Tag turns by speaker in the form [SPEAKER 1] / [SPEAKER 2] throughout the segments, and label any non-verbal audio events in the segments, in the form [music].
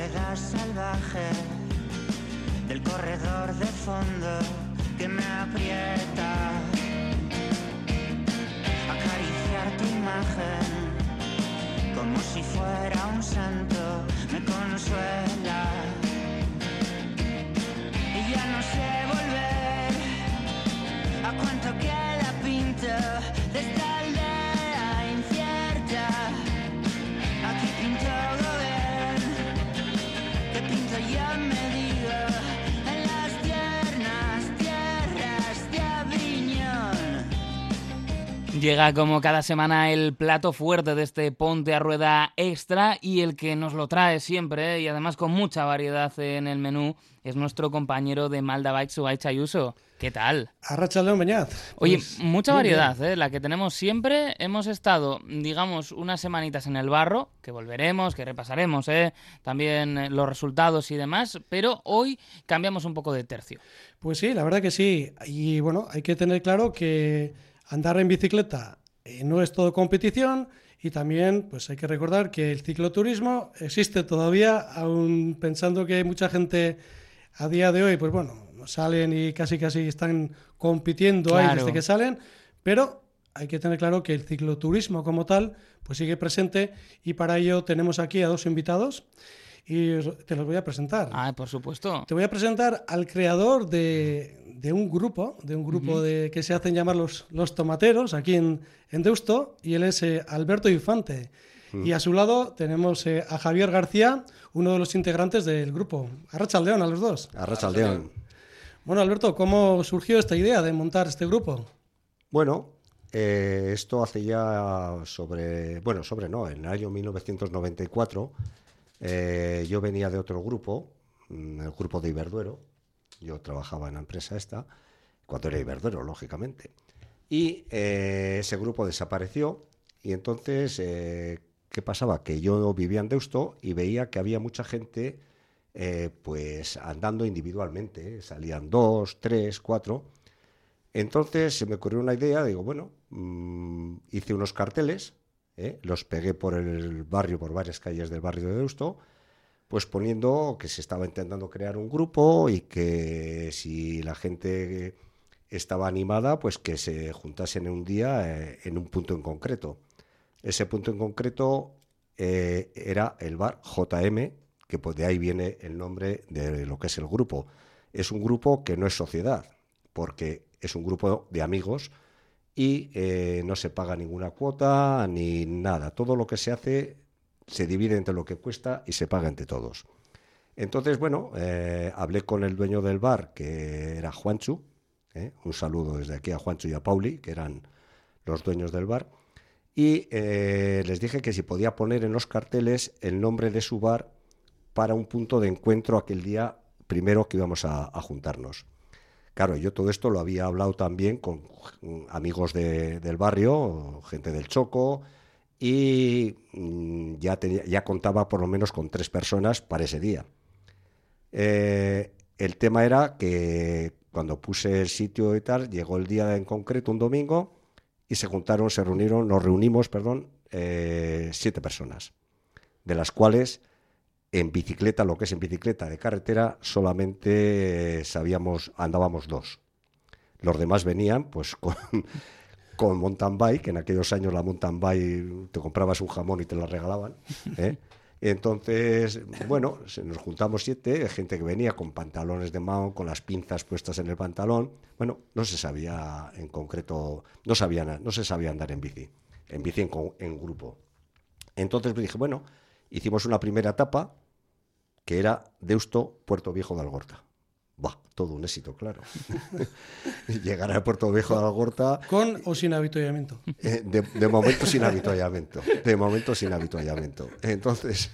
[SPEAKER 1] soledad salvaje del corredor de fondo que me aprieta. Acariciar tu imagen como si fuera un santo me consuela. Y ya no sé volver a cuánto queda pinto de esta
[SPEAKER 2] Llega como cada semana el plato fuerte de este Ponte a Rueda Extra y el que nos lo trae siempre ¿eh? y además con mucha variedad en el menú es nuestro compañero de Malda Bike, Subay Chayuso. ¿Qué tal?
[SPEAKER 3] Arracha León Beñat.
[SPEAKER 2] Oye,
[SPEAKER 3] Pues,
[SPEAKER 2] mucha variedad, ¿eh? la que tenemos siempre. Hemos estado, digamos, unas semanitas en el barro, que volveremos, que repasaremos ¿eh? también los resultados y demás, pero hoy cambiamos un poco de tercio.
[SPEAKER 3] Pues sí, la verdad que sí. Y bueno, hay que tener claro que andar en bicicleta eh, no es todo competición y también pues hay que recordar que el cicloturismo existe todavía, aún pensando que mucha gente a día de hoy, pues bueno, salen y casi casi están compitiendo ahí
[SPEAKER 2] Claro.
[SPEAKER 3] desde que salen, pero hay que tener claro que el cicloturismo como tal pues sigue presente y para ello tenemos aquí a dos invitados y te los voy a presentar.
[SPEAKER 2] Ah, por supuesto.
[SPEAKER 3] Te voy a presentar al creador de, de un grupo, de un grupo de, que se hacen llamar los, los tomateros aquí en, en Deusto, y él es eh, Alberto Infante. Y a su lado tenemos eh, a Javier García, uno de los integrantes del grupo. Arrachaldeón a los dos.
[SPEAKER 4] Arrachaldeón.
[SPEAKER 3] Bueno, Alberto, ¿cómo surgió esta idea de montar este grupo?
[SPEAKER 4] Bueno, eh, esto hace ya sobre, bueno, sobre no, en el año 1994 eh, yo venía de otro grupo, mm, el grupo de Iberduero, yo trabajaba en la empresa esta, cuando era Iberduero, lógicamente, y eh, ese grupo desapareció y entonces, eh, ¿qué pasaba? Que yo vivía en Deusto y veía que había mucha gente pues andando individualmente, salían dos, tres, cuatro, entonces se me ocurrió una idea, digo, bueno, mm, hice unos carteles, ¿eh? los pegué por el barrio, por varias calles del barrio de Deusto, pues poniendo que se estaba intentando crear un grupo y que si la gente estaba animada, pues que se juntasen en un día eh, en un punto en concreto. Ese punto en concreto eh, era el bar JM, que pues de ahí viene el nombre de lo que es el grupo. Es un grupo que no es sociedad, porque es un grupo de amigos y eh, no se paga ninguna cuota ni nada. Todo lo que se hace se divide entre lo que cuesta y se paga entre todos. Entonces, bueno, eh, hablé con el dueño del bar, que era Juanchu. ¿eh? Un saludo desde aquí a Juanchu y a Pauli, que eran los dueños del bar. Y les dije que si podía poner en los carteles el nombre de su bar para un punto de encuentro aquel día primero que íbamos a, a juntarnos. Claro, yo todo esto lo había hablado también con amigos de- del barrio, gente del Choco, y mm, ya, tenía- ya contaba por lo menos con tres personas para ese día. Eh, el tema era que cuando puse el sitio y tal, llegó el día en concreto, un domingo, y se juntaron, se reunieron, nos reunimos, perdón, eh, siete personas, de las cuales en bicicleta, lo que es en bicicleta de carretera, solamente eh, sabíamos, andábamos dos. Los demás venían pues con, [laughs] con mountain bike, en aquellos años la mountain bike te comprabas un jamón y te la regalaban. ¿eh? Entonces, bueno, nos juntamos siete, gente que venía con pantalones de mao, con las pinzas puestas en el pantalón. Bueno, no se sabía en concreto, no, sabían, no se sabía andar en bici, en bici en, en grupo. Entonces me dije, bueno, hicimos una primera etapa que era Deusto, Puerto Viejo de Algorta. Buah, todo un éxito, claro. [laughs] Llegar al Puerto Viejo de Algorta,
[SPEAKER 3] ¿Con o sin avituallamiento?
[SPEAKER 4] eh, de, de momento sin habituallamiento. De momento sin habituallamiento. Entonces,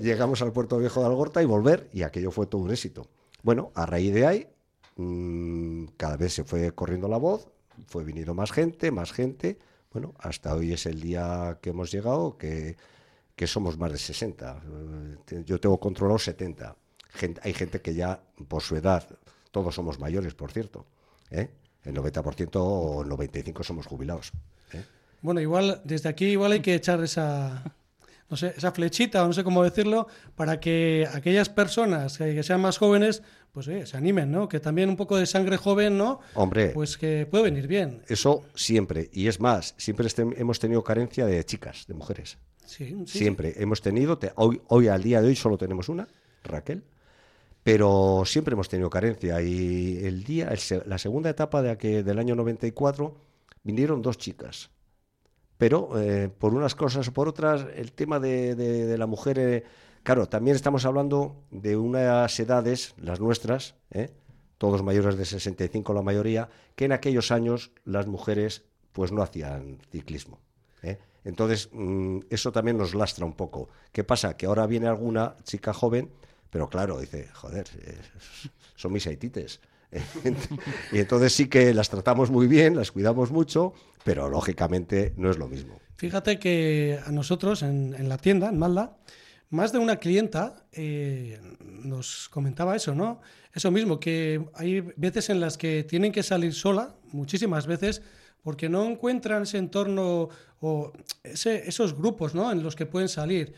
[SPEAKER 4] llegamos al Puerto Viejo de Algorta y volver, y aquello fue todo un éxito. Bueno, a raíz de ahí, mm, cada vez se fue corriendo la voz, fue viniendo más gente, más gente. Bueno, hasta hoy es el día que hemos llegado, que, que somos más de 60. Eh, te- Yo tengo controlado 70. Gente- hay gente que ya, por su edad, todos somos mayores, por cierto. ¿eh? El 90% o el 95% somos jubilados. ¿eh?
[SPEAKER 3] Bueno, igual, desde aquí igual hay que echar esa no sé, esa flechita, o no sé cómo decirlo, para que aquellas personas que, sean más jóvenes, pues se animen, ¿no? Que también un poco de sangre joven, ¿no?
[SPEAKER 4] Hombre.
[SPEAKER 3] Pues que puede venir bien.
[SPEAKER 4] Eso siempre. Y es más, siempre este, hemos tenido carencia de chicas, de mujeres. Siempre. Hemos tenido, hoy, hoy al día de hoy solo tenemos una, Raquel. Pero siempre hemos tenido carencia. Y el día, la segunda etapa de que, del año 94 vinieron dos chicas pero eh, por unas cosas o por otras, el tema de, la mujer, eh, claro, también estamos hablando de unas edades, las nuestras, eh, todos mayores de 65 la mayoría, que en aquellos años las mujeres pues no hacían ciclismo. Entonces, mm, eso también nos lastra un poco. ¿Qué pasa? Que ahora viene alguna chica joven, pero claro, dice, joder, son mis haitites [laughs] y entonces sí que las tratamos muy bien, las cuidamos mucho, pero lógicamente no es lo mismo.
[SPEAKER 3] Fíjate que a nosotros en, la tienda, en Malda, más de una clienta eh, nos comentaba eso, ¿no? Eso mismo, que hay veces en las que tienen que salir sola, muchísimas veces, porque no encuentran ese entorno o esos grupos ¿no? en los que pueden salir.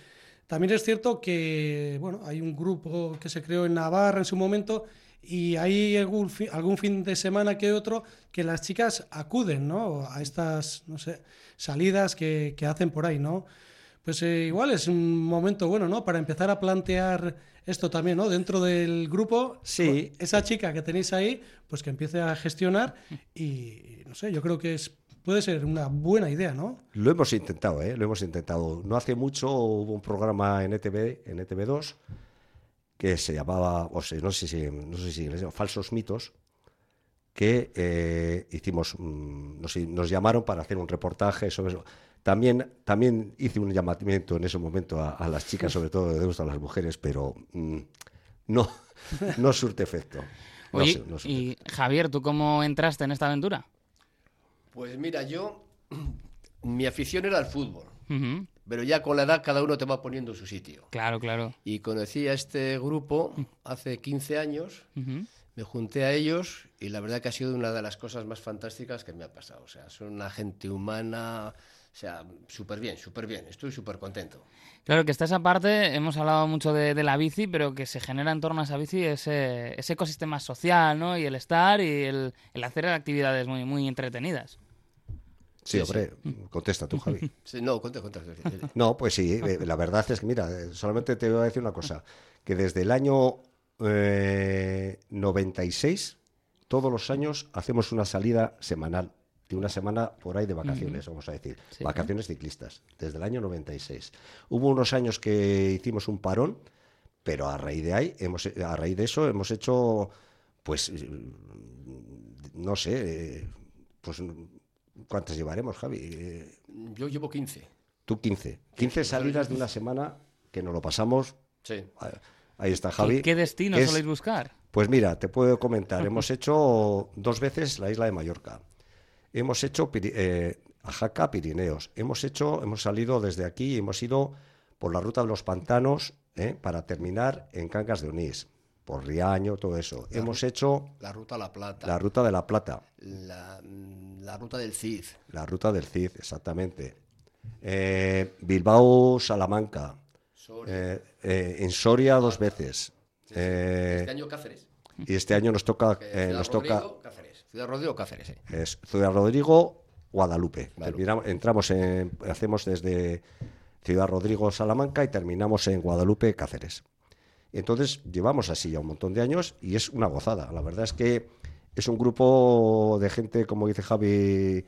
[SPEAKER 3] También es cierto que bueno, hay un grupo que se creó en Navarra en su momento y hay algún, algún fin de semana que otro que las chicas acuden ¿no? a estas no sé, salidas que, que hacen por ahí, ¿no? Pues eh, igual es un momento bueno, ¿no? Para empezar a plantear esto también, ¿no? Dentro del grupo,
[SPEAKER 4] sí.
[SPEAKER 3] esa chica que tenéis ahí, pues que empiece a gestionar y, no sé, yo creo que es, puede ser una buena idea, ¿no?
[SPEAKER 4] Lo hemos intentado, ¿eh? Lo hemos intentado. No hace mucho hubo un programa en ETV, en ETV2, que se llamaba, o sea, no sé si, no sé si Falsos Mitos, que eh, hicimos, mm, nos, llamaron para hacer un reportaje sobre eso. También, también hice un llamamiento en ese momento a, las chicas, sobre todo de gusto a las mujeres, pero mm, no, no surte efecto.
[SPEAKER 2] Oye, y Javier, ¿tú cómo entraste en esta aventura?
[SPEAKER 5] Pues mira, yo, [clears throat] mi afición era el fútbol. Pero ya con la edad cada uno te va poniendo en su sitio.
[SPEAKER 2] Claro, claro.
[SPEAKER 5] Y conocí a este grupo hace 15 años, me junté a ellos y la verdad que ha sido una de las cosas más fantásticas que me ha pasado. O sea, son una gente humana, o sea, súper bien, súper bien. Estoy súper contento.
[SPEAKER 2] Claro que está esa parte, hemos hablado mucho de, la bici, pero que se genera en torno a esa bici ese, ese ecosistema social, ¿no? Y el estar y el, el hacer actividades muy, muy entretenidas.
[SPEAKER 4] Sí, hombre, contesta tú, Javi. [laughs]
[SPEAKER 5] no, contesta, [laughs]
[SPEAKER 4] No, pues sí, eh, la verdad es que, mira, solamente te voy a decir una cosa, que desde el año 96, eh, todos los años hacemos una salida semanal, de una semana por ahí de vacaciones, vamos a decir, vacaciones ciclistas, desde el año 96. Hubo unos años que hicimos un parón, pero a raíz de ahí, hemos, a raíz de eso, hemos hecho, pues, no sé, pues ¿Cuántas llevaremos, Javi?
[SPEAKER 5] Yo llevo 15.
[SPEAKER 4] Tú 15. 15 salidas de una semana que nos lo pasamos.
[SPEAKER 5] Sí.
[SPEAKER 4] Ahí está, Javi.
[SPEAKER 2] ¿Qué, destino soléis buscar?
[SPEAKER 4] Pues mira, te puedo comentar. [laughs] hemos hecho dos veces la isla de Mallorca. Hemos hecho eh, Ajaca, Pirineos. Hemos hecho, hemos salido desde aquí y hemos ido por la ruta de los pantanos eh, para terminar en Cangas de Onís por Riaño, todo eso. Hemos hecho...
[SPEAKER 5] La Ruta de la Plata.
[SPEAKER 4] La Ruta de la Plata.
[SPEAKER 5] La, Ruta del Cid.
[SPEAKER 4] La Ruta del Cid, exactamente. Eh, Bilbao, Salamanca. Eh, en Soria dos veces.
[SPEAKER 5] este año Cáceres.
[SPEAKER 4] Y este año nos toca... nos toca
[SPEAKER 5] Cáceres. Ciudad Rodrigo, Cáceres.
[SPEAKER 4] Es Ciudad Rodrigo, Guadalupe. entramos en, hacemos desde Ciudad Rodrigo, Salamanca y terminamos en Guadalupe, Cáceres. Entonces llevamos así ya un montón de años y es una gozada. La verdad es que es un grupo de gente, como dice Javi,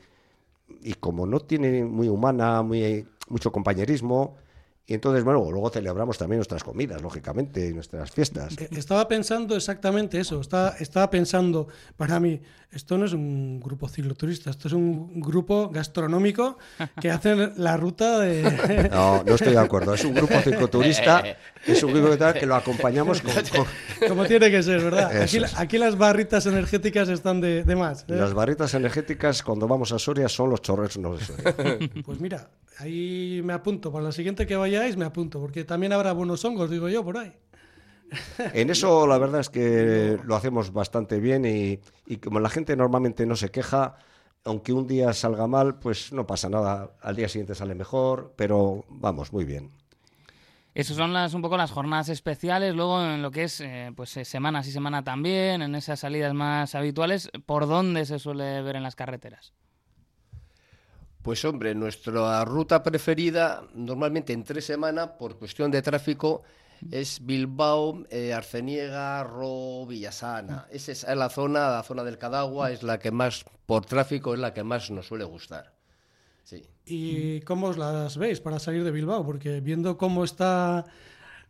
[SPEAKER 4] y como no tiene muy humana, muy, mucho compañerismo, y entonces, bueno, luego celebramos también nuestras comidas, lógicamente, y nuestras fiestas.
[SPEAKER 3] Eh, estaba pensando exactamente eso. Estaba, estaba pensando, para mí, esto no es un grupo cicloturista, esto es un grupo gastronómico que hace la ruta de... [laughs]
[SPEAKER 4] No, no estoy de acuerdo. Es un grupo cicloturista, [laughs] es un grupo que lo acompañamos con,
[SPEAKER 3] Como [laughs] tiene que ser, ¿verdad? Aquí, las barritas energéticas están de, más. ¿eh?
[SPEAKER 4] Las barritas energéticas, cuando vamos a Soria, son los chorros no de Soria.
[SPEAKER 3] Pues mira, ahí me apunto. Para la siguiente que vayáis, me apunto, porque también habrá buenos hongos, digo yo, por ahí.
[SPEAKER 4] En eso la verdad es que lo hacemos bastante bien y, como la gente normalmente no se queja, aunque un día salga mal, pues no pasa nada. Al día siguiente sale mejor, pero vamos, muy bien.
[SPEAKER 2] Esas son las un poco las jornadas especiales, luego en lo que es eh, pues eh, semana sí semana también, en esas salidas más habituales, ¿por dónde se suele ver en las carreteras?
[SPEAKER 5] Pues hombre, nuestra ruta preferida normalmente en tres semanas por cuestión de tráfico es Bilbao, eh, Arceniega, Ro, Villasana. Esa es la zona, la zona del Cadagua, es la que más, por tráfico, es la que más nos suele gustar. Sí.
[SPEAKER 3] ¿Y cómo os las veis para salir de Bilbao? Porque viendo cómo está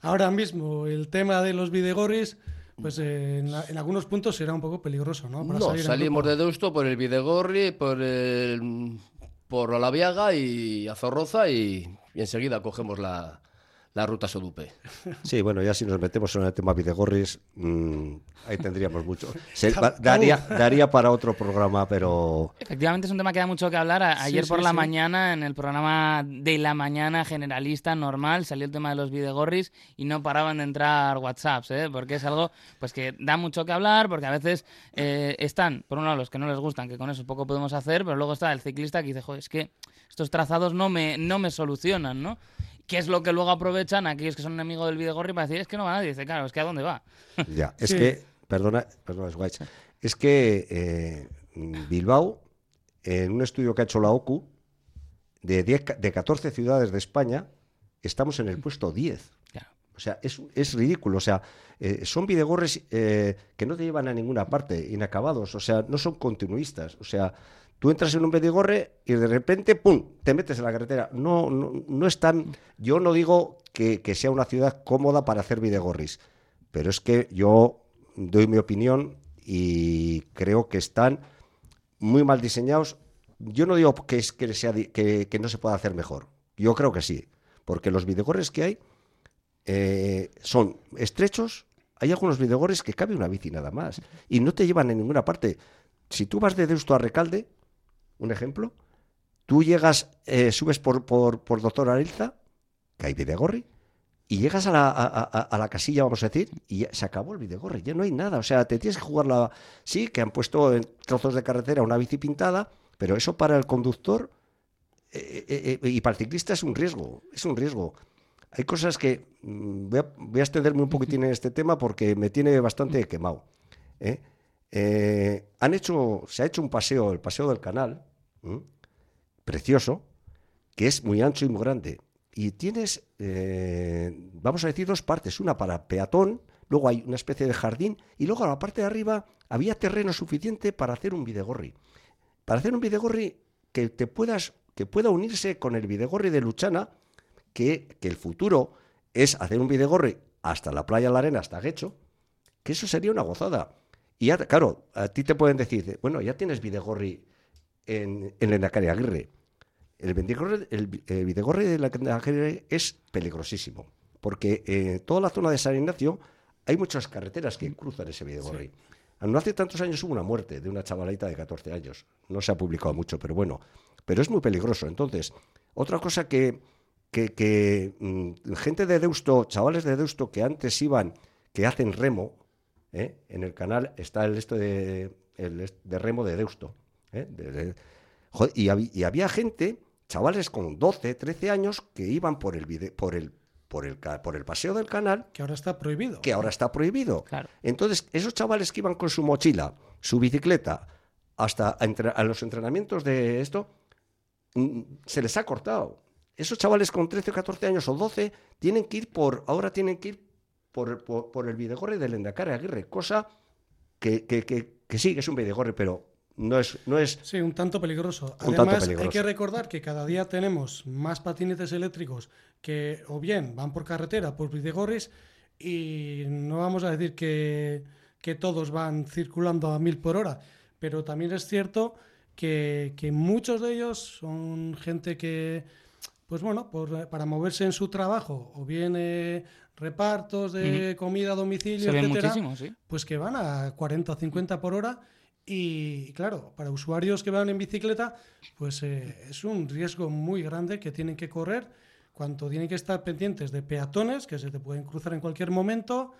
[SPEAKER 3] ahora mismo el tema de los videgorris, pues eh, en, la- en algunos puntos será un poco peligroso, ¿no? Para
[SPEAKER 5] No,
[SPEAKER 3] salir
[SPEAKER 5] salimos de Deusto por el Videgorri, por el, por Olaviaga y Azorroza y, y enseguida cogemos la, la ruta Sodupe.
[SPEAKER 4] Sí, bueno, ya si nos metemos en el tema Videgorris, mm, ahí tendríamos mucho. [laughs] Se- daría, daría para otro programa, pero
[SPEAKER 2] Efectivamente es un tema que da mucho que hablar.
[SPEAKER 3] Sí,
[SPEAKER 2] Ayer
[SPEAKER 3] sí,
[SPEAKER 2] por la
[SPEAKER 3] sí.
[SPEAKER 2] mañana, en el programa de la mañana generalista normal, salió el tema de los videgorris y no paraban de entrar WhatsApps, ¿eh? porque es algo pues que da mucho que hablar, porque a veces eh, están, por un lado, los que no les gustan, que con eso poco podemos hacer, pero luego está el ciclista que dice, joder, es que estos trazados no me, no me solucionan, ¿no? ¿Qué es lo que luego aprovechan aquellos que son enemigos del videgorri para decir, es que no va nadie? Dice, claro, es que ¿a dónde va? [laughs]
[SPEAKER 4] ya. Es
[SPEAKER 3] Sí.
[SPEAKER 4] que, perdona, perdona, Schweitz, es que eh, Bilbao, en un estudio que ha hecho la OCU, de, 10 ca- de 14 ciudades de España, estamos en el puesto 10.
[SPEAKER 2] Claro.
[SPEAKER 4] O sea, es, es ridículo. O sea, eh, son videgorres eh, que no te llevan a ninguna parte, inacabados. O sea, no son continuistas. O sea, tú entras en un videgorre y de repente, ¡pum!, te metes en la carretera. No, no, no es tan... Yo no digo que, sea una ciudad cómoda para hacer videgorris, pero es que yo doy mi opinión y creo que están muy mal diseñados. Yo no digo que, es, que, no se pueda hacer mejor. Yo creo que sí. Porque los videgorres que hay eh, son estrechos. Hay algunos videgorres que cabe una bici nada más. Y no te llevan en ninguna parte. Si tú vas de Deusto a Recalde, un ejemplo, tú llegas, eh, subes por, por, por Doctor Arilza, que hay videgorri, y llegas a la, a, la casilla, vamos a decir, y se acabó el videgorri, ya no hay nada. O sea, te tienes que jugar la... Sí, que han puesto en trozos de carretera una bici pintada, pero eso para el conductor eh, eh, y para el ciclista es un riesgo, es un riesgo. Hay cosas que mm, voy a, voy a extenderme un poquitín en este tema porque me tiene bastante quemado. Eh, han hecho, se ha hecho un paseo, el paseo del canal, precioso, que es muy ancho y muy grande. Y tienes, eh, vamos a decir, dos partes. Una para peatón, luego hay una especie de jardín, y luego a la parte de arriba había terreno suficiente para hacer un videgorri. Para hacer un videgorri que te puedas, que pueda unirse con el videgorri de Luchana, que, que el futuro es hacer un videgorri hasta la playa La Arena, hasta Guecho, que eso sería una gozada. Y ya, claro, a ti te pueden decir, bueno, ya tienes videgorri en, en Endacari Aguirre. El, Videgorri- el, el Videgorri de la Aguirre es peligrosísimo, porque en toda la zona de San Ignacio hay muchas carreteras que cruzan ese Videgorri. No hace tantos años hubo una muerte de una chavalita de 14 años. No se ha publicado mucho, pero bueno. Pero es muy peligroso. Entonces, otra cosa que, que, que, mm, gente de Deusto, chavales de Deusto que antes iban, que hacen remo, ¿eh? en el canal está el esto de, el de remo de Deusto. ¿eh? De- de- joder, y, habí- y había gente, chavales con 12, 13 años, que iban por el, vide- por el, por el, ca- por el paseo del canal
[SPEAKER 3] Que ahora está prohibido.
[SPEAKER 4] que ahora está prohibido.
[SPEAKER 2] Claro.
[SPEAKER 4] Entonces, esos chavales que iban con su mochila, su bicicleta, hasta a, entre- a los entrenamientos de esto, mm, se les ha cortado. Esos chavales con 13 o 14 años o 12 tienen que ir por, ahora tienen que ir por, por, por el Videgorri del Endacare Aguirre, cosa que, que, que, que sí, que es un Videgorri, pero no es, no es
[SPEAKER 3] Sí, un tanto peligroso.
[SPEAKER 4] Un tanto
[SPEAKER 3] Además, hay que recordar que cada día tenemos más patinetes eléctricos que o bien van por carretera, por videgorris, y no vamos a decir que, que todos van circulando a mil por hora, pero también es cierto que, que muchos de ellos son gente que, pues bueno, por- para moverse en su trabajo, o bien eh, repartos de comida a domicilio,
[SPEAKER 2] Se
[SPEAKER 3] etcétera,
[SPEAKER 2] sí.
[SPEAKER 3] pues que van a 40 o 50 por hora y claro, para usuarios que van en bicicleta, pues eh, es un riesgo muy grande que tienen que correr cuando tienen que estar pendientes de peatones que se te pueden cruzar en cualquier momento,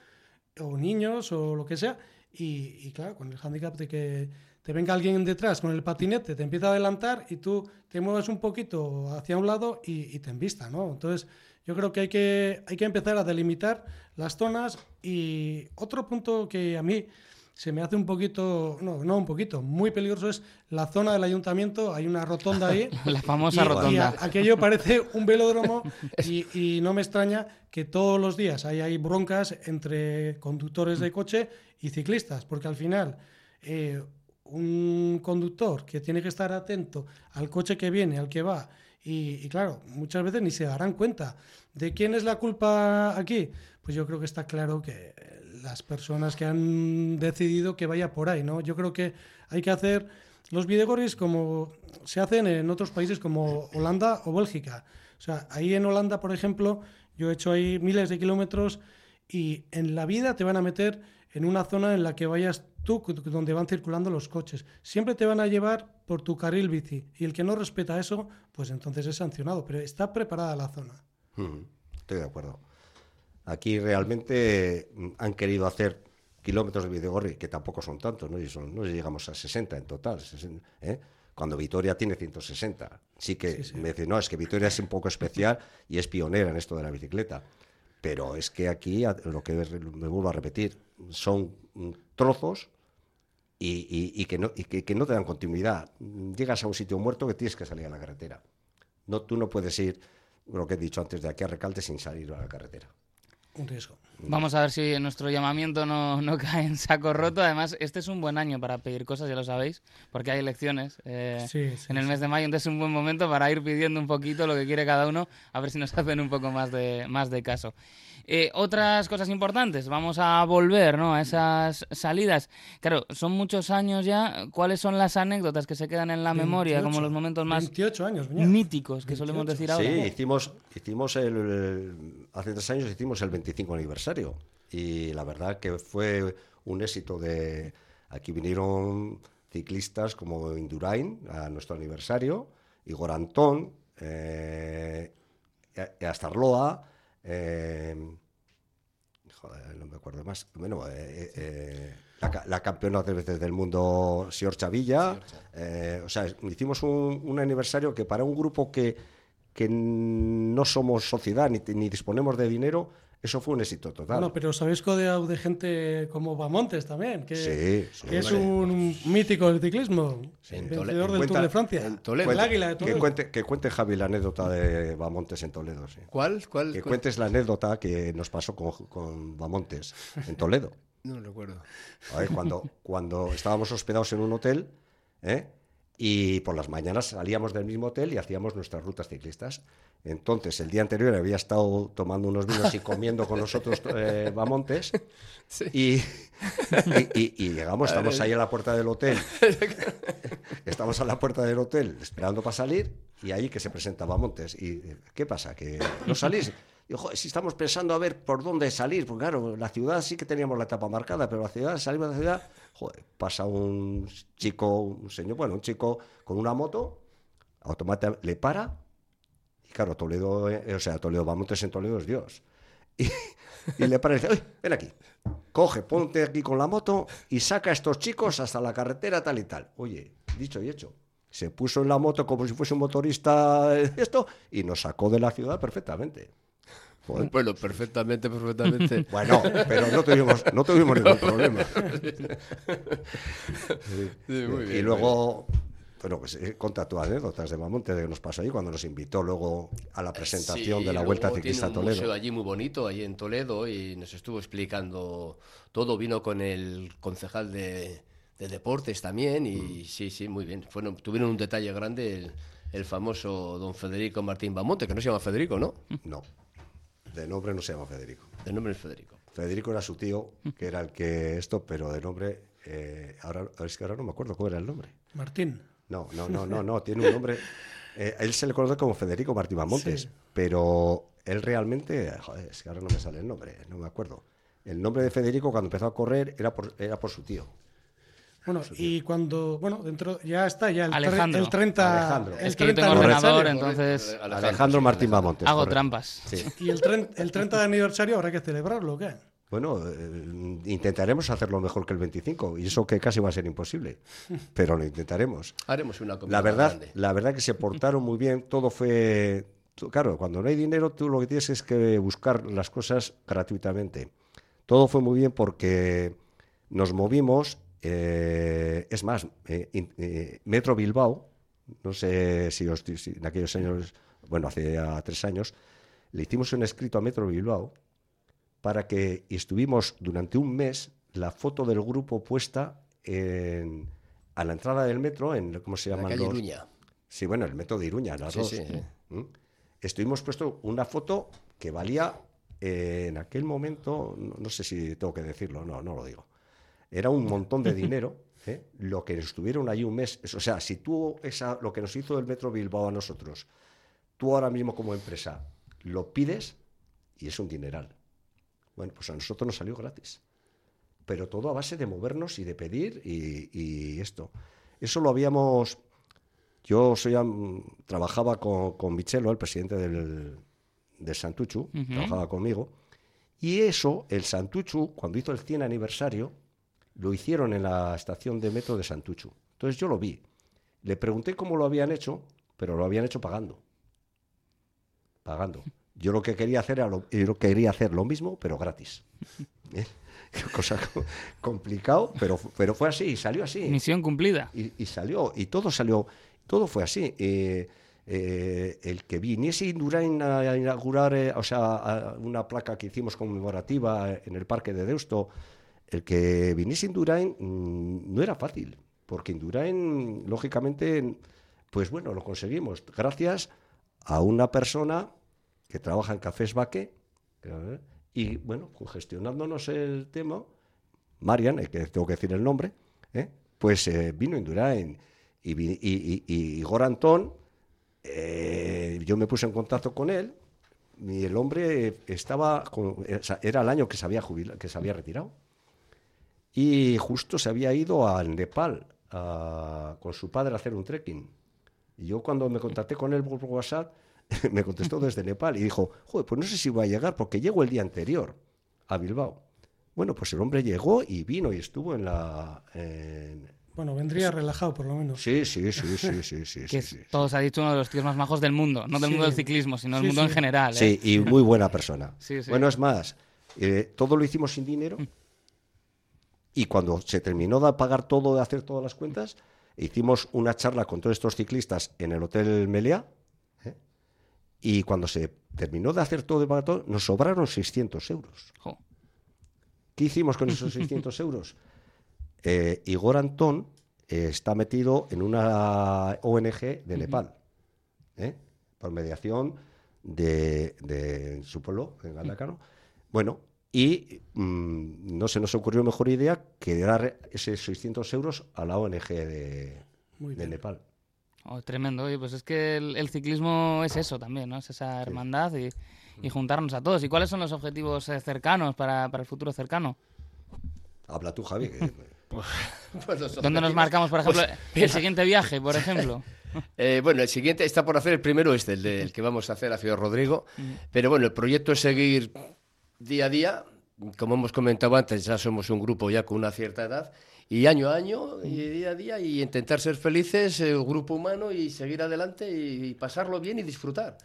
[SPEAKER 3] o niños o lo que sea, y, y claro, con el hándicap de que te venga alguien detrás con el patinete, te empieza a adelantar y tú te mueves un poquito hacia un lado y, y te envista, ¿no? Entonces, yo creo que hay, que hay que empezar a delimitar las zonas y otro punto que a mí se me hace un poquito, no, no un poquito, muy peligroso es la zona del ayuntamiento, hay una rotonda ahí. [laughs]
[SPEAKER 2] la famosa
[SPEAKER 3] y,
[SPEAKER 2] rotonda.
[SPEAKER 3] Y a- aquello parece un velódromo [laughs] y, y no me extraña que todos los días hay, hay broncas entre conductores de coche y ciclistas, porque al final eh, un conductor que tiene que estar atento al coche que viene, al que va, y, claro, muchas veces ni se darán cuenta. ¿De quién es la culpa aquí? Pues yo creo que está claro que las personas que han decidido que vaya por ahí, ¿no? Yo creo que hay que hacer los videogorris como se hacen en otros países como Holanda o Bélgica. O sea, ahí en Holanda, por ejemplo, yo he hecho ahí miles de kilómetros y en la vida te van a meter en una zona en la que vayas tú, donde van circulando los coches. Siempre te van a llevar por tu carril bici y el que no respeta eso, pues entonces es sancionado, pero está preparada la zona.
[SPEAKER 4] Estoy de acuerdo. Aquí realmente mm, han querido hacer kilómetros de Videgorri, que tampoco son tantos, ¿no? Y son, no llegamos a 60 en total, 60, ¿eh? cuando Vitoria tiene 160. Sí que me dicen, no, es que Vitoria es un poco especial y es pionera en esto de la bicicleta. Pero es que aquí, lo que me vuelvo a repetir, son mm, trozos y, que no, y que no te dan continuidad. Llegas a un sitio muerto que tienes que salir a la carretera. No, tú no puedes ir, lo que he dicho antes, de aquí a Recalde sin salir a la carretera.
[SPEAKER 3] Un riesgo.
[SPEAKER 2] Vamos a ver si nuestro llamamiento no, no [laughs] cae en saco roto. Además, este es un buen año para pedir cosas, ya lo sabéis, porque hay elecciones eh,
[SPEAKER 3] Sí, sí,
[SPEAKER 2] en el mes de mayo. Entonces es un buen momento para ir pidiendo un poquito lo que quiere cada uno, a ver si nos [laughs] hacen un poco más de, más de caso. Eh, otras cosas importantes, vamos a volver ¿no? a esas salidas. Claro, son muchos años ya. ¿Cuáles son las anécdotas que se quedan en la memoria, como
[SPEAKER 3] 28,
[SPEAKER 2] los momentos más
[SPEAKER 3] 28 años,
[SPEAKER 2] míticos que solemos
[SPEAKER 3] 28.
[SPEAKER 2] decir ahora?
[SPEAKER 4] Sí, hicimos, hicimos el, el- hace tres años hicimos el 25 aniversario y la verdad que fue un éxito de, aquí vinieron ciclistas como Indurain a nuestro aniversario, Igor Antón, eh, Astarloa, eh, joder, no me acuerdo más, bueno, eh, eh, la, ca- la campeona tres veces del mundo, Siorcha Villa, eh, o sea, hicimos un, un aniversario que para un grupo que, que no somos sociedad ni, ni disponemos de dinero, eso fue un éxito total.
[SPEAKER 3] Bueno, pero os habéis codeado de gente como Bamontes también, que,
[SPEAKER 4] Sí, sí,
[SPEAKER 3] que es un mítico del ciclismo,
[SPEAKER 5] en
[SPEAKER 3] vencedor del
[SPEAKER 4] Cuenta-
[SPEAKER 3] Tour de Francia.
[SPEAKER 5] en Toledo.
[SPEAKER 3] El águila de
[SPEAKER 4] que,
[SPEAKER 3] Toledo.
[SPEAKER 4] cuente, que cuente Javi la anécdota de Bamontes en Toledo. sí.
[SPEAKER 5] ¿Cuál? ¿Cuál?
[SPEAKER 4] Que
[SPEAKER 5] cuál?
[SPEAKER 4] cuentes la anécdota que nos pasó con, con Bamontes en Toledo. [laughs]
[SPEAKER 5] No recuerdo.
[SPEAKER 4] A ver, cuando, cuando estábamos hospedados en un hotel, ¿eh? y por las mañanas salíamos del mismo hotel y hacíamos nuestras rutas ciclistas. Entonces, el día anterior había estado tomando unos vinos y comiendo con nosotros eh, Bamontes, [laughs] y, y, y- y llegamos, estamos ahí a la puerta del hotel, [laughs] estamos a la puerta del hotel esperando para salir, y ahí que se presenta Bamontes. Y, ¿qué pasa? ¿Que no salís? Y, "Joder, si estamos pensando a ver por dónde salir, porque claro, la ciudad sí que teníamos la etapa marcada, pero la ciudad, salimos de la ciudad, joder, pasa un chico, un señor, bueno, un chico con una moto, automáticamente le para, claro, Toledo, eh, o sea, Toledo, Bamontes en Toledo es Dios. [laughs] Y, y le para y dice, "Oye, ven aquí, coge, ponte aquí con la moto y saca a estos chicos hasta la carretera tal y tal. Oye, dicho y hecho. Se puso en la moto como si fuese un motorista de esto y nos sacó de la ciudad perfectamente. Joder.
[SPEAKER 5] Bueno, perfectamente, perfectamente. [laughs]
[SPEAKER 4] Bueno, pero no tuvimos, no tuvimos ningún [laughs] problema.
[SPEAKER 5] Sí, muy
[SPEAKER 4] y
[SPEAKER 5] bien,
[SPEAKER 4] luego, bueno, pues eh, conta tus anécdotas de Mamonte de que nos pasó ahí cuando nos invitó luego a la presentación
[SPEAKER 5] Sí,
[SPEAKER 4] de la Vuelta Ciclista a
[SPEAKER 5] un museo
[SPEAKER 4] Toledo.
[SPEAKER 5] allí muy bonito, allí en Toledo, y nos estuvo explicando todo. Vino con el concejal de, de deportes también, y
[SPEAKER 4] Mm.
[SPEAKER 5] sí, sí, muy bien. Fueron, tuvieron un detalle grande el, el famoso don Federico Martín Bamonte, que no se llama Federico, ¿no? [laughs]
[SPEAKER 4] No, de nombre no se llama Federico.
[SPEAKER 5] El nombre es Federico.
[SPEAKER 4] Federico era su tío, [laughs] que era el que esto, pero de nombre, eh, ahora es que ahora no me acuerdo cuál era el nombre.
[SPEAKER 3] Martín.
[SPEAKER 4] No, no, no, no, no, tiene un nombre. eh, él se le conoce como Federico Martí Montes,
[SPEAKER 3] Sí.
[SPEAKER 4] pero él realmente, joder, es que ahora no me sale el nombre, no me acuerdo. El nombre de Federico cuando empezó a correr era por, era por su tío.
[SPEAKER 3] Bueno, y cuando, bueno, dentro, ya está, ya el,
[SPEAKER 2] Alejandro.
[SPEAKER 3] el 30.
[SPEAKER 4] Alejandro.
[SPEAKER 3] El
[SPEAKER 2] Es que yo
[SPEAKER 3] 30
[SPEAKER 2] tengo
[SPEAKER 3] aniversario.
[SPEAKER 2] ordenador, entonces
[SPEAKER 4] Alejandro Martín Bamontes.
[SPEAKER 2] hago trampas.
[SPEAKER 4] Sí.
[SPEAKER 3] Y el, el 30 de aniversario habrá que celebrarlo, ¿o ¿qué?
[SPEAKER 4] Bueno, eh, intentaremos hacerlo mejor que el 25 y eso que casi va a ser imposible, [laughs] pero lo intentaremos.
[SPEAKER 5] Haremos una comida
[SPEAKER 4] La verdad,
[SPEAKER 5] grande.
[SPEAKER 4] la verdad que se portaron muy bien, todo fue... Claro, cuando no hay dinero, tú lo que tienes es que buscar las cosas gratuitamente. Todo fue muy bien porque nos movimos, eh, es más, eh, eh, Metro Bilbao, no sé si, os- si en aquellos años, bueno, hace ya tres años, le hicimos un escrito a Metro Bilbao para que estuvimos durante un mes la foto del grupo puesta en- a la entrada del metro, en ¿cómo se
[SPEAKER 5] calle
[SPEAKER 4] los?
[SPEAKER 5] Iruña.
[SPEAKER 4] Sí, bueno, el metro de Iruña, las
[SPEAKER 5] Sí,
[SPEAKER 4] dos.
[SPEAKER 5] sí, sí.
[SPEAKER 4] ¿Mm? Estuvimos puesto una foto que valía eh, en aquel momento, no, no sé si tengo que decirlo, no, no lo digo. Era un montón de [laughs] dinero. ¿eh? Lo que estuvieron allí un mes, es- o sea, si tú esa, lo que nos hizo el Metro Bilbao a nosotros, tú ahora mismo como empresa lo pides y es un dineral. Bueno, pues a nosotros nos salió gratis. Pero todo a base de movernos y de pedir y, y esto. Eso lo habíamos. Yo soy, trabajaba con, con Michelo, el presidente del, del Santuchu, trabajaba conmigo. Y eso, el Santuchu, cuando hizo el 100 aniversario, lo hicieron en la estación de metro de Santuchu. Entonces yo lo vi. Le pregunté cómo lo habían hecho, pero lo habían hecho pagando. Pagando. Yo lo que quería hacer era lo, yo quería hacer lo mismo, pero gratis. [laughs] ¿Eh? [laughs] Cosa co- complicado, pero, pero fue así, y salió así.
[SPEAKER 2] Misión cumplida.
[SPEAKER 4] Y, y salió, y todo salió, todo fue así. Eh, eh, el que viniese Indurain a inaugurar, eh, o sea, a una placa que hicimos conmemorativa en el Parque de Deusto, el que viniese Indurain mm, no era fácil, porque Indurain, lógicamente, pues bueno, lo conseguimos gracias a una persona que trabaja en Cafés Baque, eh, y bueno, pues gestionándonos el tema, Marian, eh, que tengo que decir el nombre, ¿eh? pues eh, vino Indurain y, y, y- Igor Antón, yo me puse en contacto con él y el hombre estaba, con- era el año que se había jubilado, que se había retirado y justo se había ido al Nepal con su padre a hacer un trekking. Y yo cuando me contacté con él por WhatsApp, [laughs] me contestó desde Nepal y dijo, joder, pues no sé si voy a llegar porque llego el día anterior a Bilbao. Bueno, pues el hombre llegó y vino y estuvo en la... en-
[SPEAKER 3] Bueno, vendría relajado por lo menos.
[SPEAKER 4] Sí, sí, sí, sí, sí, sí. [laughs]
[SPEAKER 2] Que
[SPEAKER 4] sí,
[SPEAKER 2] es,
[SPEAKER 4] sí, sí.
[SPEAKER 2] todos ha dicho uno de los tíos más majos del mundo. No del
[SPEAKER 3] Sí.
[SPEAKER 2] mundo del ciclismo, sino del
[SPEAKER 3] Sí,
[SPEAKER 2] mundo en general. ¿eh?
[SPEAKER 4] Sí, y muy buena persona. [laughs]
[SPEAKER 2] Sí, sí.
[SPEAKER 4] Bueno, es más, eh, todo lo hicimos sin dinero y cuando se terminó de pagar todo, de hacer todas las cuentas, hicimos una charla con todos estos ciclistas en el Hotel Meliá. Y cuando se terminó de hacer todo, de todo, nos sobraron 600 euros.
[SPEAKER 2] Jo.
[SPEAKER 4] ¿Qué hicimos con esos 600 euros? [laughs] Eh, Igor Antón eh, está metido en una ONG de Nepal, ¿eh? por mediación de, de su pueblo, en Galdacano. Bueno, y mm, no se nos ocurrió mejor idea que dar esos 600 euros a la ONG de,
[SPEAKER 3] Muy
[SPEAKER 4] de
[SPEAKER 3] bien.
[SPEAKER 4] Nepal.
[SPEAKER 2] Oh, tremendo. Oye, pues es que el, el ciclismo es eso también, ¿no? Es esa hermandad y, y juntarnos a todos. ¿Y cuáles son los objetivos eh, cercanos para, para el futuro cercano?
[SPEAKER 4] Habla tú, Javi. que- [laughs]
[SPEAKER 5] Pues los
[SPEAKER 2] ¿Dónde nos marcamos, por ejemplo,
[SPEAKER 5] Pues,
[SPEAKER 2] el siguiente viaje, por ejemplo? [laughs]
[SPEAKER 5] Eh, bueno, el siguiente está por hacer el primero este, el, de- el que vamos a hacer a Ciudad Rodrigo. Pero bueno, el proyecto es seguir día a día. Como hemos comentado antes, ya somos un grupo ya con una cierta edad. Y año a año, y día a día, y intentar ser felices, el grupo humano, y seguir adelante y, y pasarlo bien y disfrutar.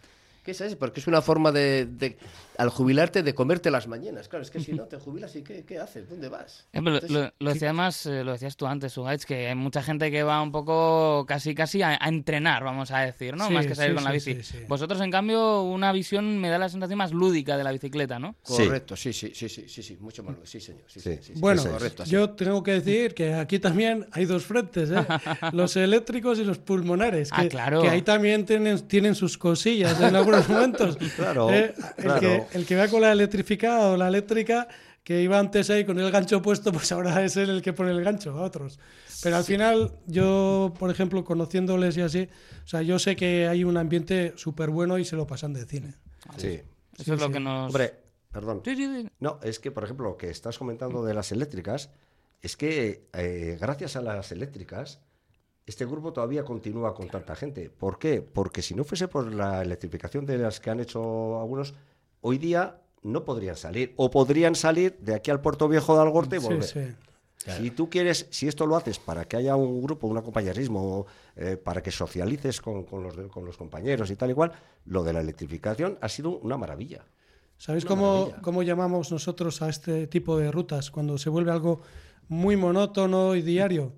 [SPEAKER 5] ¿Qué es eso? Porque es una forma de, de, al jubilarte, de comerte las mañanas. Claro, es que si no te [laughs] jubilas, ¿y qué, qué haces? ¿Dónde vas?
[SPEAKER 2] Eh,
[SPEAKER 5] Entonces,
[SPEAKER 2] lo, lo decía además, eh, lo decías tú antes, Ugaich, que hay mucha gente que va un poco casi casi a, a entrenar, vamos a decir, ¿no?
[SPEAKER 3] Sí,
[SPEAKER 2] más que salir
[SPEAKER 3] sí,
[SPEAKER 2] con la bici.
[SPEAKER 3] sí, sí.
[SPEAKER 2] Vosotros, en cambio, una visión me da la sensación más lúdica de la bicicleta, ¿no?
[SPEAKER 5] Correcto, sí, sí, sí, sí, sí, sí, mucho más. Sí, señor. Sí,
[SPEAKER 4] Sí.
[SPEAKER 5] sí, sí, sí,
[SPEAKER 3] Bueno,
[SPEAKER 5] correcto,
[SPEAKER 3] yo tengo que decir que aquí también hay dos frentes, ¿eh? [laughs] los eléctricos y los pulmonares,
[SPEAKER 2] Ah,
[SPEAKER 3] que,
[SPEAKER 2] claro.
[SPEAKER 3] que ahí también tienen, tienen sus cosillas en [laughs] algunos momentos. [laughs]
[SPEAKER 4] Claro,
[SPEAKER 3] ¿eh? El,
[SPEAKER 4] claro.
[SPEAKER 3] que, el que va con la electrificada o la eléctrica, que iba antes ahí con el gancho puesto, pues ahora es él el que pone el gancho a otros. Pero al final, yo, por ejemplo, conociéndoles y así, o sea, yo sé que hay un ambiente súper bueno y se lo pasan de cine.
[SPEAKER 4] Sí.
[SPEAKER 2] Eso es lo que nos...
[SPEAKER 4] Hombre, perdón.
[SPEAKER 2] Sí, sí, sí.
[SPEAKER 4] No, es que, por ejemplo, lo que estás comentando de las eléctricas, es que eh, gracias a las eléctricas, este grupo todavía continúa con tanta gente. ¿Por qué? Porque si no fuese por la electrificación de las que han hecho algunos, hoy día no podrían salir. O podrían salir de aquí al Puerto Viejo de Algorte y
[SPEAKER 3] Sí,
[SPEAKER 4] volver.
[SPEAKER 3] sí.
[SPEAKER 4] Si tú quieres, si esto lo haces para que haya un grupo, un compañerismo, eh, para que socialices con, con los, de- con los compañeros y tal igual, lo de la electrificación ha sido una maravilla.
[SPEAKER 3] ¿Sabéis
[SPEAKER 4] Una
[SPEAKER 3] cómo,
[SPEAKER 4] maravilla.
[SPEAKER 3] cómo llamamos nosotros a este tipo de rutas cuando se vuelve algo muy monótono y diario?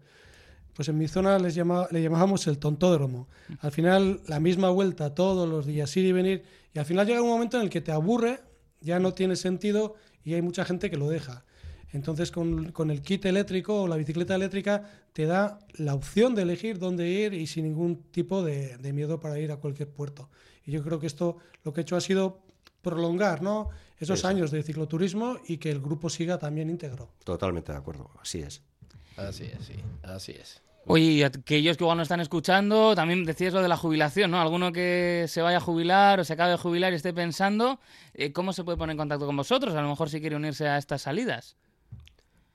[SPEAKER 3] Pues en mi zona les llama- le llamábamos el tontódromo. Al final, la misma vuelta todos los días, ir y venir, y al final llega un momento en el que te aburre, ya no tiene sentido y hay mucha gente que lo deja. Entonces, con, con el kit eléctrico o la bicicleta eléctrica, te da la opción de elegir dónde ir y sin ningún tipo de, de miedo para ir a cualquier puerto. Y yo creo que esto lo que ha hecho ha sido prolongar ¿no? esos
[SPEAKER 4] Eso.
[SPEAKER 3] años de cicloturismo y que el grupo siga también íntegro.
[SPEAKER 4] Totalmente de acuerdo, así es.
[SPEAKER 5] Así es, sí, así es.
[SPEAKER 2] Oye, y aquellos que igual no están escuchando, también decías lo de la jubilación, ¿no? Alguno que se vaya a jubilar o se acabe de jubilar y esté pensando, eh, ¿cómo se puede poner en contacto con vosotros? A lo mejor si quiere unirse a estas salidas.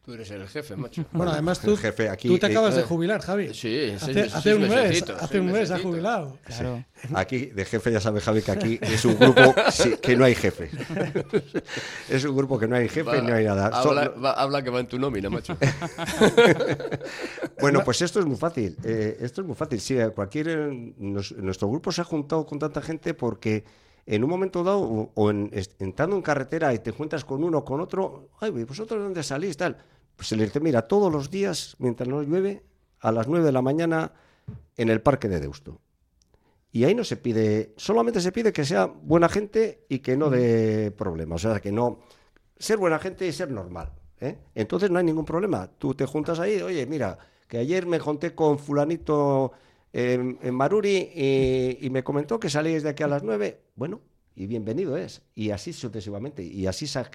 [SPEAKER 5] Tú eres el jefe, macho.
[SPEAKER 3] Bueno, además tú,
[SPEAKER 4] jefe, aquí-
[SPEAKER 3] tú te acabas
[SPEAKER 5] eh,
[SPEAKER 3] de jubilar, Javi.
[SPEAKER 5] Sí,
[SPEAKER 3] hace,
[SPEAKER 5] seis-
[SPEAKER 3] hace
[SPEAKER 5] seis
[SPEAKER 3] un mes, hace un mes ha jubilado.
[SPEAKER 2] Claro.
[SPEAKER 4] Aquí, de jefe, ya sabe Javi que aquí es un grupo sí, que no hay jefe. [laughs] es un grupo que no hay jefe
[SPEAKER 5] Va,
[SPEAKER 4] ni hay nada. Son-
[SPEAKER 5] Habla, va- habla que va en tu nómina, macho. [laughs]
[SPEAKER 4] Bueno, pues esto es muy fácil. eh, esto es muy fácil. Sí, eh, cualquier eh, nos- nuestro grupo se ha juntado con tanta gente porque en un momento dado o, o en, entrando en carretera y te encuentras con uno o con otro, ay, vosotros dónde salís tal. Pues se le dice, mira, todos los días mientras no llueve a las 9 de la mañana en el parque de Deusto. Y ahí no se pide, solamente se pide que sea buena gente y que no dé problemas. O sea, que no. Ser buena gente y ser normal. ¿eh? Entonces no hay ningún problema. Tú te juntas ahí, oye, mira, que ayer me junté con Fulanito en, en Maruri y, me comentó que salíais de aquí a las nueve. Bueno, y bienvenido es. Y así sucesivamente. Y así se ha,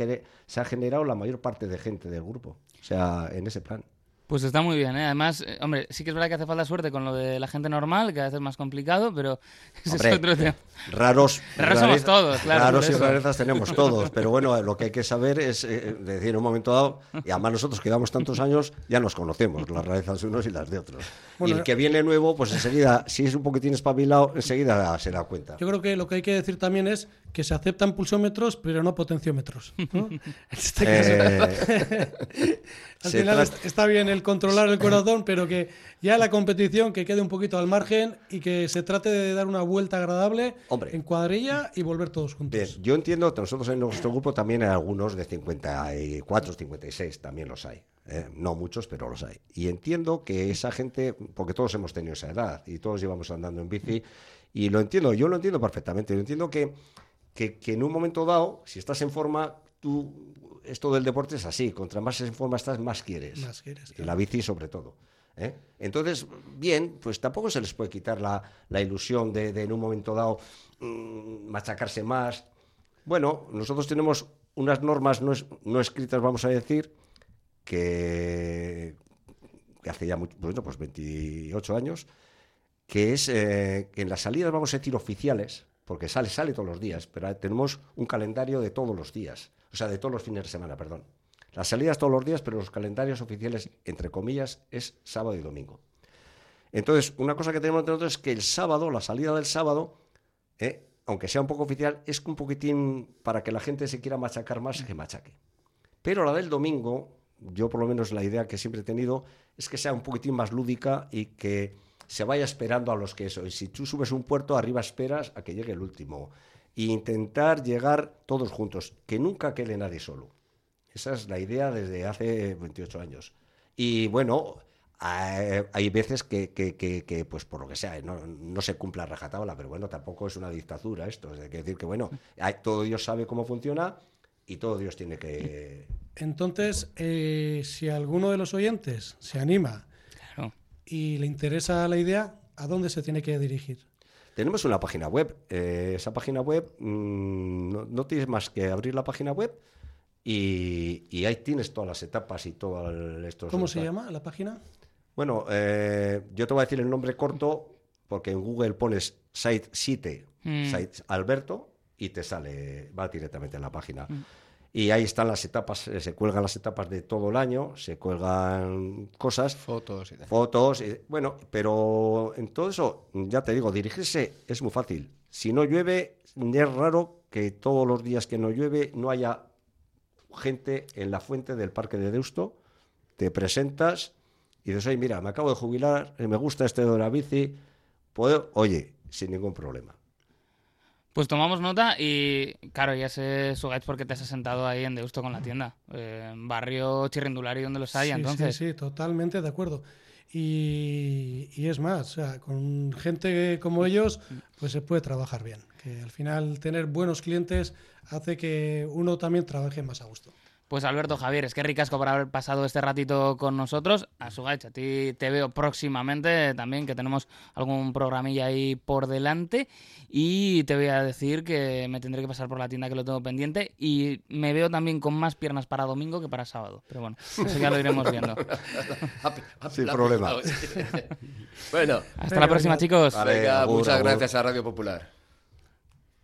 [SPEAKER 4] se ha generado la mayor parte de gente del grupo. O sea, en ese plan.
[SPEAKER 2] Pues está muy bien, ¿eh? Además, eh, hombre, sí que es verdad que hace falta suerte con lo de la gente normal, que a veces es más complicado, pero [laughs] ese
[SPEAKER 4] Hombre,
[SPEAKER 2] es otro tema.
[SPEAKER 4] Raros,
[SPEAKER 2] Raros somos todos, claro,
[SPEAKER 4] Raros y rarezas tenemos [laughs] todos, pero bueno, lo que hay que saber es eh, decir en un momento dado, y además nosotros que llevamos tantos años, ya nos conocemos, las rarezas de unos y las de otros.
[SPEAKER 3] Bueno,
[SPEAKER 4] y el que viene nuevo, pues enseguida, si es un poquitín espabilado, enseguida se da cuenta.
[SPEAKER 3] Yo creo que lo que hay que decir también es que se aceptan pulsómetros, pero no potenciómetros. [laughs] este caso,
[SPEAKER 4] Eh, [laughs]
[SPEAKER 3] al final
[SPEAKER 4] trata-
[SPEAKER 3] está bien el controlar el corazón, pero que ya la competición que quede un poquito al margen y que se trate de dar una vuelta agradable
[SPEAKER 4] Hombre.
[SPEAKER 3] en cuadrilla y volver todos
[SPEAKER 4] Bien,
[SPEAKER 3] juntos.
[SPEAKER 4] yo entiendo que nosotros en nuestro grupo también hay algunos de 54, 56, también los hay. ¿eh? No muchos, pero los hay. Y entiendo que esa gente, porque todos hemos tenido esa edad y todos llevamos andando en bici, y lo entiendo, yo lo entiendo perfectamente. Yo entiendo que, que, que en un momento dado, si estás en forma, tú, esto del deporte es así, contra más en forma estás, más quieres.
[SPEAKER 3] Más quieres,
[SPEAKER 4] Y la bici sobre todo. ¿eh? Entonces, bien, pues tampoco se les puede quitar la, la ilusión de, de en un momento dado mm, machacarse más. Bueno, nosotros tenemos unas normas no, es- no escritas, vamos a decir, que, que hace ya mucho, bueno, pues 28 años, que es eh, que en las salidas, vamos a decir, oficiales, porque sale, sale todos los días, pero tenemos un calendario de todos los días, o sea, de todos los fines de semana, perdón. Las salidas todos los días, pero los calendarios oficiales, entre comillas, es sábado y domingo. Entonces, una cosa que tenemos entre nosotros es que el sábado, la salida del sábado, eh, aunque sea un poco oficial, es un poquitín para que la gente se quiera machacar más que machaque. Pero la del domingo, yo por lo menos la idea que siempre he tenido es que sea un poquitín más lúdica y que se vaya esperando a los que eso. Y si tú subes un puerto, arriba esperas a que llegue el último. E intentar llegar todos juntos, que nunca quede nadie solo. Esa es la idea desde hace 28 años. Y bueno, hay, hay veces que, que- que- pues por lo que sea, no, no se cumpla rajatabla, pero bueno, tampoco es una dictadura esto. Es decir, que bueno, hay- todo Dios sabe cómo funciona y todo Dios tiene que...
[SPEAKER 3] Entonces, eh, si alguno de los oyentes se anima. Y le interesa la idea, ¿a dónde se tiene que dirigir?
[SPEAKER 4] Tenemos una página web. eh, esa página web, mm, no, no tienes más que abrir la página web y, y ahí tienes todas las etapas y todo estos...
[SPEAKER 3] ¿Cómo se llama la página?
[SPEAKER 4] Bueno, eh, yo te voy a decir el nombre corto porque en Google pones site site,
[SPEAKER 2] Mm.
[SPEAKER 4] site Alberto y te sale, va directamente a la página. Y ahí están las etapas, eh, se cuelgan las etapas de todo el año, se cuelgan cosas,
[SPEAKER 5] Fotos y tal.
[SPEAKER 4] fotos, eh, bueno, pero en todo eso, ya te digo, dirigirse es muy fácil. Si no llueve, es raro que todos los días que no llueve no haya gente en la fuente del Parque de Deusto, te presentas y dices, oye, mira, me acabo de jubilar, eh, me gusta este de la bici, puedo, oye, sin ningún problema.
[SPEAKER 2] Pues tomamos nota y, claro, ya sé, Sugaich, porque te has sentado ahí en Deusto con la tienda. Eh, barrio Chirrindulari donde los hay,
[SPEAKER 3] Sí,
[SPEAKER 2] entonces.
[SPEAKER 3] Sí, sí, totalmente de acuerdo. Y, y es más, o sea, con gente como ellos, pues se puede trabajar bien. Que al final tener buenos clientes hace que uno también trabaje más a gusto.
[SPEAKER 2] Pues Alberto Javier, es que ricasco por haber pasado este ratito con nosotros. A Sugaich, a ti te veo próximamente también, que tenemos algún programilla ahí por delante. Y te voy a decir que me tendré que pasar por la tienda que lo tengo pendiente. Y me veo también con más piernas para domingo que para sábado. Pero bueno, eso ya lo iremos viendo. [laughs]
[SPEAKER 4] Sin problema. [laughs]
[SPEAKER 5] bueno,
[SPEAKER 2] Hasta la próxima, chicos.
[SPEAKER 5] Venga, muchas gracias a Radio Popular.